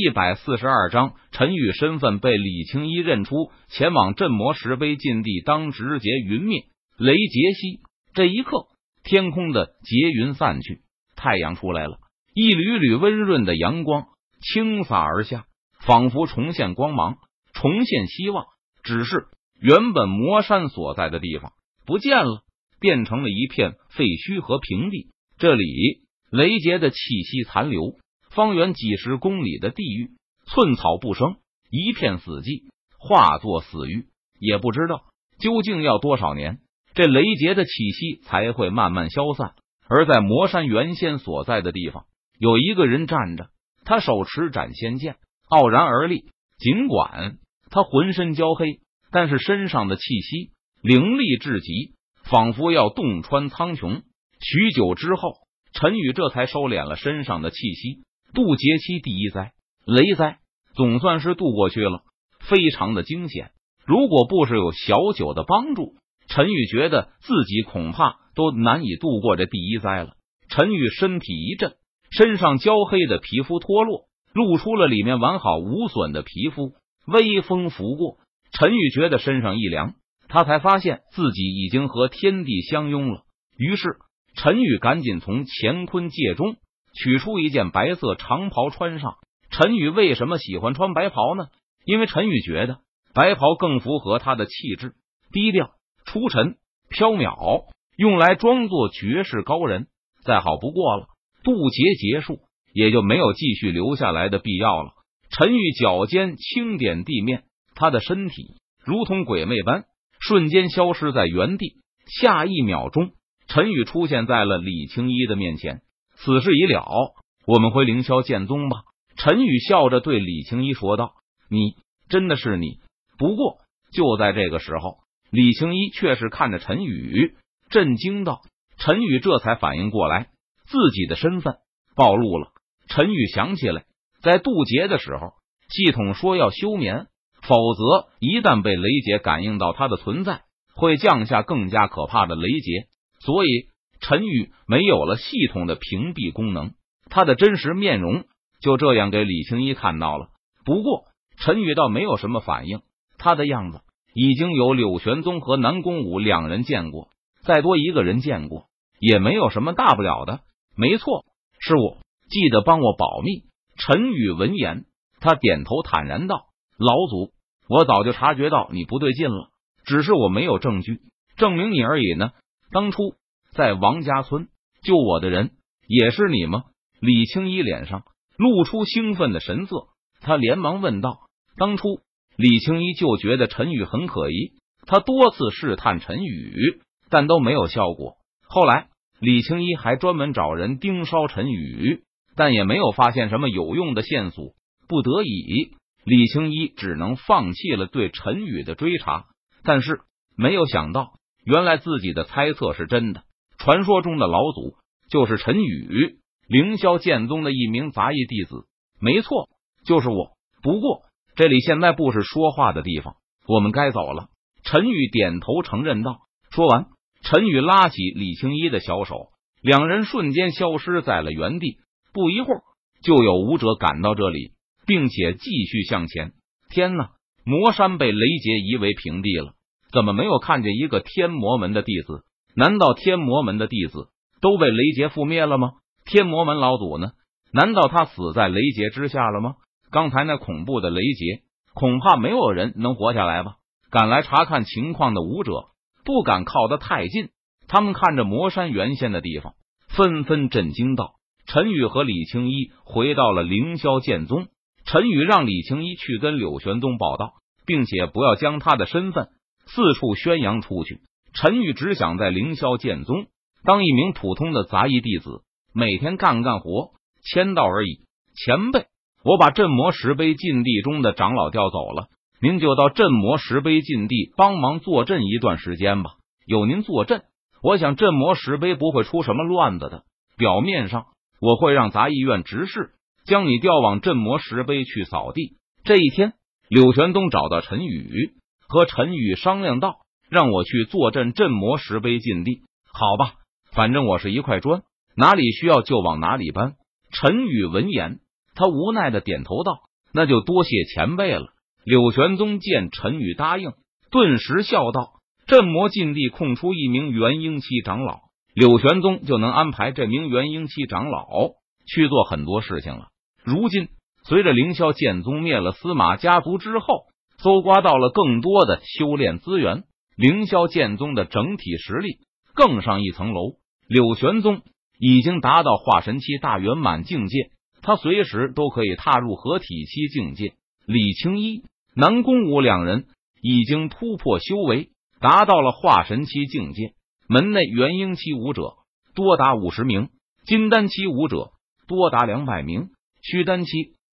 一百四十二章，陈宇身份被李青衣认出，前往镇魔石碑禁地，当直劫云灭，雷劫息。这一刻，天空的劫云散去，太阳出来了，一缕缕温润的阳光倾洒而下，仿佛重现光芒，重现希望。只是原本魔山所在的地方不见了，变成了一片废墟和平地。这里雷劫的气息残留。方圆几十公里的地域，寸草不生，一片死寂，化作死域。也不知道究竟要多少年，这雷劫的气息才会慢慢消散。而在魔山原先所在的地方，有一个人站着，他手持斩仙剑，傲然而立。尽管他浑身焦黑，但是身上的气息凌厉至极，仿佛要洞穿苍穹。许久之后，陈宇这才收敛了身上的气息。渡劫期第一灾雷灾总算是渡过去了，非常的惊险。如果不是有小九的帮助，陈宇觉得自己恐怕都难以度过这第一灾了。陈宇身体一震，身上焦黑的皮肤脱落，露出了里面完好无损的皮肤。微风拂过，陈宇觉得身上一凉，他才发现自己已经和天地相拥了。于是，陈宇赶紧从乾坤界中。取出一件白色长袍穿上。陈宇为什么喜欢穿白袍呢？因为陈宇觉得白袍更符合他的气质，低调、出尘、飘渺，用来装作绝世高人，再好不过了。渡劫结束，也就没有继续留下来的必要了。陈宇脚尖轻点地面，他的身体如同鬼魅般瞬间消失在原地。下一秒钟，陈宇出现在了李青衣的面前。此事已了，我们回凌霄剑宗吧。陈宇笑着对李青衣说道：“你真的是你？”不过就在这个时候，李青衣却是看着陈宇，震惊道：“陈宇这才反应过来，自己的身份暴露了。”陈宇想起来，在渡劫的时候，系统说要休眠，否则一旦被雷劫感应到他的存在，会降下更加可怕的雷劫，所以。陈宇没有了系统的屏蔽功能，他的真实面容就这样给李青一看到了。不过陈宇倒没有什么反应，他的样子已经有柳玄宗和南宫武两人见过，再多一个人见过也没有什么大不了的。没错，是我，记得帮我保密。陈宇闻言，他点头坦然道：“老祖，我早就察觉到你不对劲了，只是我没有证据证明你而已呢。当初。”在王家村救我的人也是你吗？李青衣脸上露出兴奋的神色，他连忙问道：“当初李青衣就觉得陈宇很可疑，他多次试探陈宇，但都没有效果。后来李青衣还专门找人盯梢陈宇，但也没有发现什么有用的线索。不得已，李青衣只能放弃了对陈宇的追查。但是没有想到，原来自己的猜测是真的。”传说中的老祖就是陈宇，凌霄剑宗的一名杂役弟子。没错，就是我。不过这里现在不是说话的地方，我们该走了。陈宇点头承认道。说完，陈宇拉起李青衣的小手，两人瞬间消失在了原地。不一会儿，就有武者赶到这里，并且继续向前。天哪！魔山被雷劫夷为平地了，怎么没有看见一个天魔门的弟子？难道天魔门的弟子都被雷劫覆灭了吗？天魔门老祖呢？难道他死在雷劫之下了吗？刚才那恐怖的雷劫，恐怕没有人能活下来吧？赶来查看情况的武者不敢靠得太近，他们看着魔山原先的地方，纷纷震惊道：“陈宇和李青衣回到了凌霄剑宗。陈宇让李青衣去跟柳玄宗报道，并且不要将他的身份四处宣扬出去。”陈宇只想在凌霄剑宗当一名普通的杂役弟子，每天干干活、签到而已。前辈，我把镇魔石碑禁地中的长老调走了，您就到镇魔石碑禁地帮忙坐镇一段时间吧。有您坐镇，我想镇魔石碑不会出什么乱子的。表面上，我会让杂役院执事将你调往镇魔石碑去扫地。这一天，柳玄东找到陈宇，和陈宇商量道。让我去坐镇镇魔石碑禁地，好吧，反正我是一块砖，哪里需要就往哪里搬。陈宇闻言，他无奈的点头道：“那就多谢前辈了。柳玄宗见陈宇答应，顿时笑道：“镇魔禁地空出一名元婴期长老，柳玄宗就能安排这名元婴期长老去做很多事情了。如今随着凌霄剑宗灭了司马家族之后，搜刮到了更多的修炼资源，凌霄剑宗的整体实力更上一层楼。柳玄宗已经达到化神期大圆满境界，他随时都可以踏入合体期境界。李青衣。”南宫武两人已经突破修为，达到了化神期境界。门内元婴期武者多达五十名，金丹期武者多达两百名，虚丹期、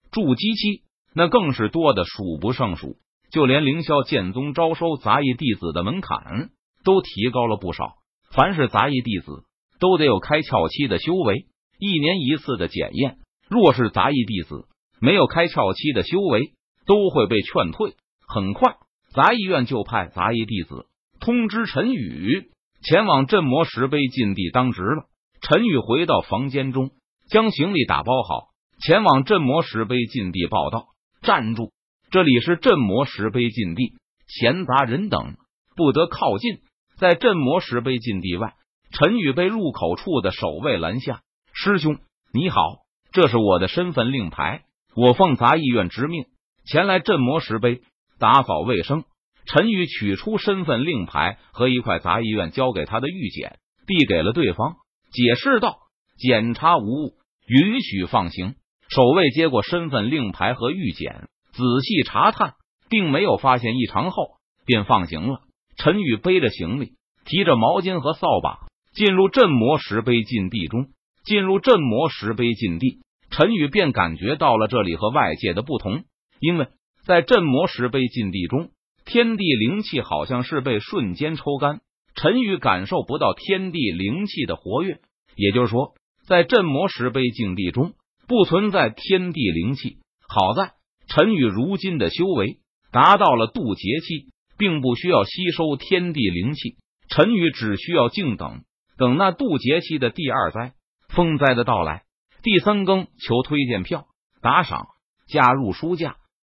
筑基期那更是多的数不胜数。就连凌霄剑宗招收杂役弟子的门槛都提高了不少。凡是杂役弟子，都得有开窍期的修为，一年一次的检验。若是杂役弟子没有开窍期的修为，都会被劝退。很快，杂役院就派杂役弟子通知陈宇前往镇魔石碑禁地当值了。陈宇回到房间中，将行李打包好，前往镇魔石碑禁地报道。站住！这里是镇魔石碑禁地，闲杂人等不得靠近。在镇魔石碑禁地外，陈宇被入口处的守卫拦下。师兄，你好，这是我的身份令牌，我奉杂役院之命。前来镇魔石碑打扫卫生，陈宇取出身份令牌和一块杂役院交给他的玉简，递给了对方，解释道：“检查无误，允许放行。”守卫接过身份令牌和玉简，仔细查探，并没有发现异常后，便放行了。陈宇背着行李，提着毛巾和扫把，进入镇魔石碑禁地中。进入镇魔石碑禁地，陈宇便感觉到了这里和外界的不同。因为在镇魔石碑禁地中，天地灵气好像是被瞬间抽干，陈宇感受不到天地灵气的活跃。也就是说，在镇魔石碑禁地中不存在天地灵气。好在陈宇如今的修为达到了渡劫期，并不需要吸收天地灵气。陈宇只需要静等，等那渡劫期的第二灾风灾的到来。第三更求推荐票打赏，加入书架。